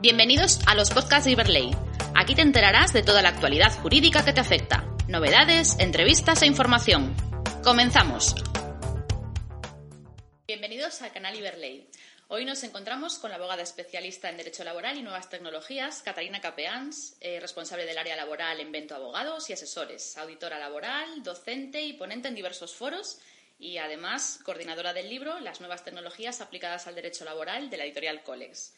Bienvenidos a los podcasts de Iberley. Aquí te enterarás de toda la actualidad jurídica que te afecta, novedades, entrevistas e información. Comenzamos. Bienvenidos al canal Iberley. Hoy nos encontramos con la abogada especialista en Derecho Laboral y Nuevas Tecnologías, Catarina Capeans, eh, responsable del área laboral en Vento Abogados y Asesores, auditora laboral, docente y ponente en diversos foros y además coordinadora del libro Las nuevas tecnologías aplicadas al derecho laboral de la editorial Colex.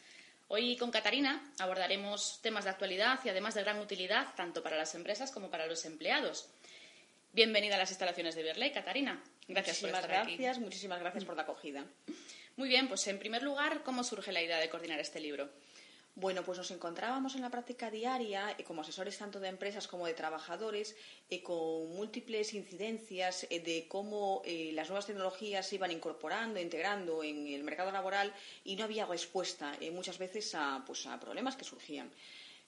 Hoy con Catarina abordaremos temas de actualidad y además de gran utilidad tanto para las empresas como para los empleados. Bienvenida a las instalaciones de Berley, Catarina. Gracias por estar gracias, aquí. Muchísimas gracias por la acogida. Muy bien, pues en primer lugar, ¿cómo surge la idea de coordinar este libro? Bueno, pues nos encontrábamos en la práctica diaria, eh, como asesores tanto de empresas como de trabajadores, eh, con múltiples incidencias eh, de cómo las nuevas tecnologías se iban incorporando, integrando en el mercado laboral y no había respuesta muchas veces a, pues, a problemas que surgían.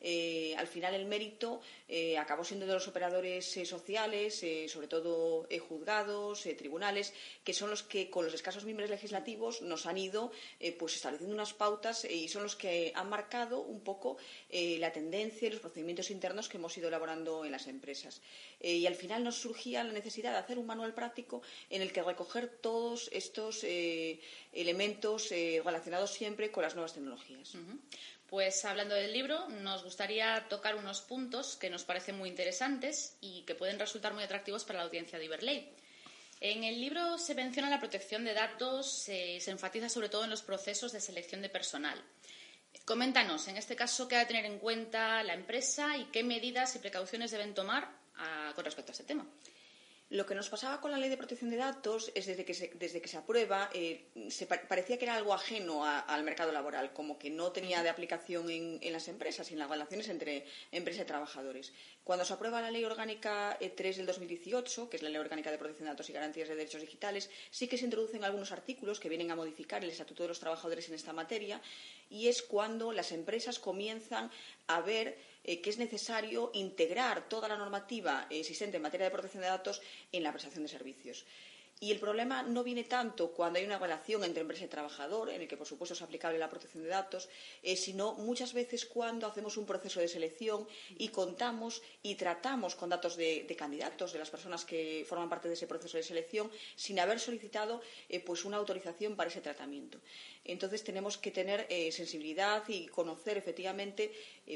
Eh, al final el mérito eh, acabó siendo de los operadores eh, sociales, sobre todo juzgados, tribunales, que son los que con los escasos miembros legislativos nos han ido pues estableciendo unas pautas y son los que han marcado un poco la tendencia y los procedimientos internos que hemos ido elaborando en las empresas. y al final nos surgía la necesidad de hacer un manual práctico en el que recoger todos estos elementos relacionados siempre con las nuevas tecnologías. Pues hablando del libro, nos gustaría tocar unos puntos que nos parecen muy interesantes y que pueden resultar muy atractivos para la audiencia de Iberley. En el libro se menciona la protección de datos, y se enfatiza sobre todo en los procesos de selección de personal. Coméntanos, en este caso, qué ha de tener en cuenta la empresa y qué medidas y precauciones deben tomar ah, con respecto a este tema. Lo que nos pasaba con la ley de protección de datos es desde que se, desde que se aprueba, eh, se parecía que era algo ajeno al mercado laboral, como que no tenía de aplicación en, las empresas y en las relaciones entre empresa y trabajadores. Cuando se aprueba la ley orgánica 3 eh, del 2018, que es la ley orgánica de protección de datos y garantías de derechos digitales, sí que se introducen algunos artículos que vienen a modificar el estatuto de los trabajadores en esta materia y es cuando las empresas comienzan a ver eh, que es necesario integrar toda la normativa existente en materia de protección de datos en la prestación de servicios. Y el problema no viene tanto cuando hay una relación entre empresa y trabajador, en el que por supuesto es aplicable la protección de datos, eh, sino muchas veces cuando hacemos un proceso de selección y contamos y tratamos con datos de, candidatos, de las personas que forman parte de ese proceso de selección, sin haber solicitado eh, pues una autorización para ese tratamiento. Entonces tenemos que tener eh, sensibilidad y conocer efectivamente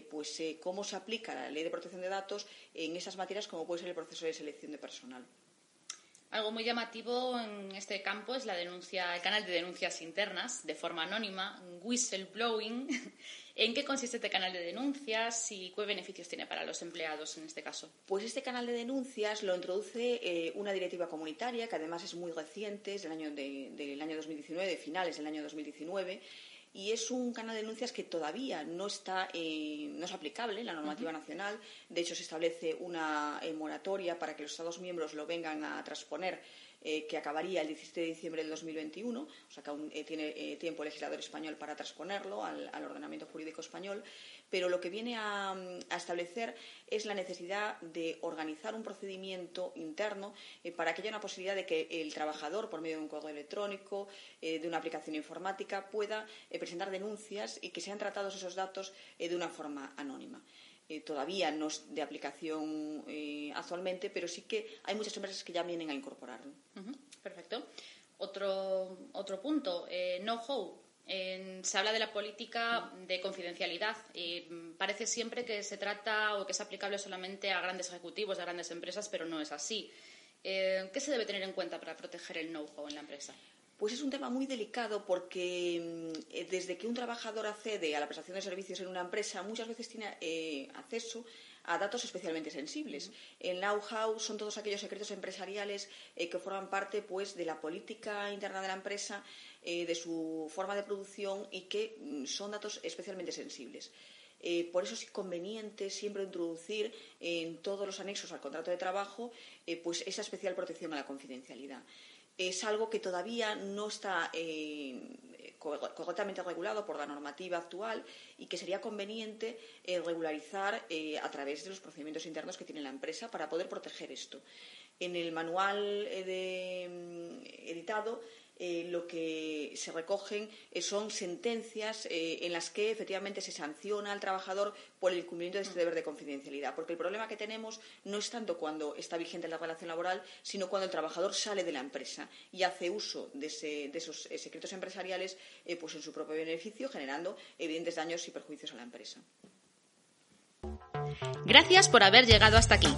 pues, cómo se aplica la ley de protección de datos en esas materias como puede ser el proceso de selección de personal. Algo muy llamativo en este campo es la denuncia, el canal de denuncias internas de forma anónima, whistleblowing. ¿En qué consiste este canal de denuncias y qué beneficios tiene para los empleados en este caso? Pues este canal de denuncias lo introduce eh, una directiva comunitaria que además es muy reciente, es del año, del año 2019, de finales del año 2019 y es un canal de denuncias que todavía no está eh, no es aplicable en la normativa nacional. De hecho, se establece una eh, moratoria para que los Estados miembros lo vengan a transponer eh, que acabaría el 17 de diciembre del 2021, o sea que aún tiene tiempo el legislador español para transponerlo al, ordenamiento jurídico español pero lo que viene a, establecer es la necesidad de organizar un procedimiento interno eh, para que haya una posibilidad de que el trabajador, por medio de un código electrónico, eh, de una aplicación informática, pueda eh, presentar denuncias y que sean tratados esos datos de una forma anónima. Todavía no es de aplicación actualmente, pero sí que hay muchas empresas que ya vienen a incorporarlo. Perfecto. Otro, otro punto, know-how se habla de la política de confidencialidad y parece siempre que se trata o que es aplicable solamente a grandes ejecutivos de grandes empresas, pero no es así. Eh, ¿Qué se debe tener en cuenta para proteger el know-how en la empresa? Pues es un tema muy delicado porque mm, desde que un trabajador accede a la prestación de servicios en una empresa, muchas veces tiene eh, acceso a datos especialmente sensibles. El know-how son todos aquellos secretos empresariales eh, que forman parte pues, de la política interna de la empresa eh, de su forma de producción y que mm, son datos especialmente sensibles. Eh, por eso es conveniente siempre introducir en todos los anexos al contrato de trabajo eh, pues esa especial protección a la confidencialidad. Es algo que todavía no está correctamente regulado por la normativa actual y que sería conveniente regularizar a través de los procedimientos internos que tiene la empresa para poder proteger esto. En el manual de, mm, editado eh, lo que se recogen eh, son sentencias eh, en las que efectivamente se sanciona al trabajador por el cumplimiento de este deber de confidencialidad. Porque el problema que tenemos no es tanto cuando está vigente la relación laboral, sino cuando el trabajador sale de la empresa y hace uso de, esos secretos empresariales pues en su propio beneficio, generando evidentes daños y perjuicios a la empresa. Gracias por haber llegado hasta aquí.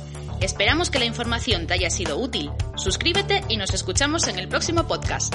Esperamos que la información te haya sido útil. Suscríbete y nos escuchamos en el próximo podcast.